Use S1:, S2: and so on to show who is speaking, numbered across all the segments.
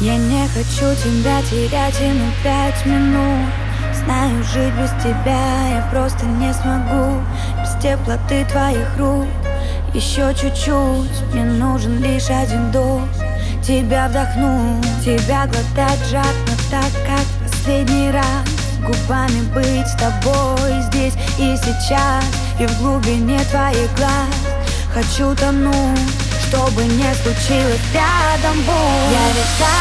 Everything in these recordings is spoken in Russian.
S1: Я не хочу тебя терять и на пять минут. Знаю, жить без тебя я просто не смогу. Без теплоты твоих рук Еще чуть-чуть, мне нужен лишь один дождь Тебя вдохну, тебя глотать жадно так, как последний раз. Губами быть с тобой здесь и сейчас. И в глубине твоих глаз Хочу тонуть чтобы не случилось рядом будь Я летаю,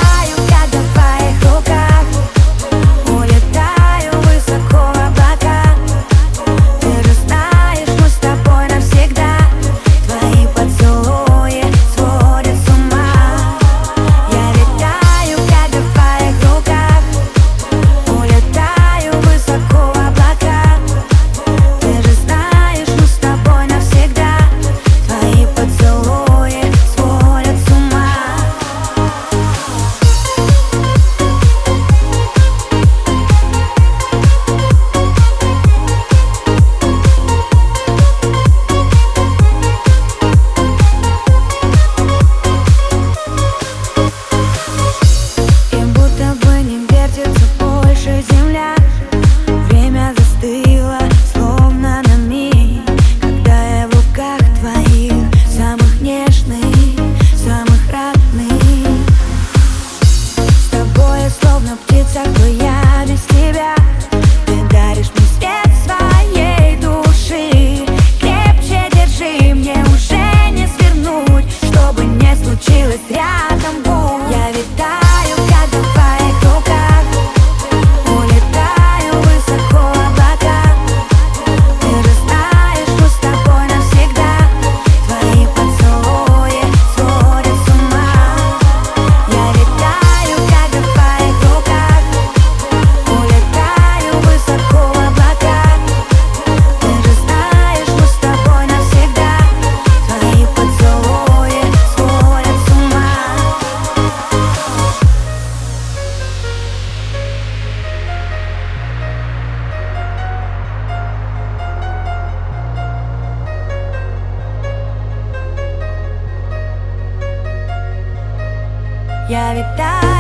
S1: Я летаю,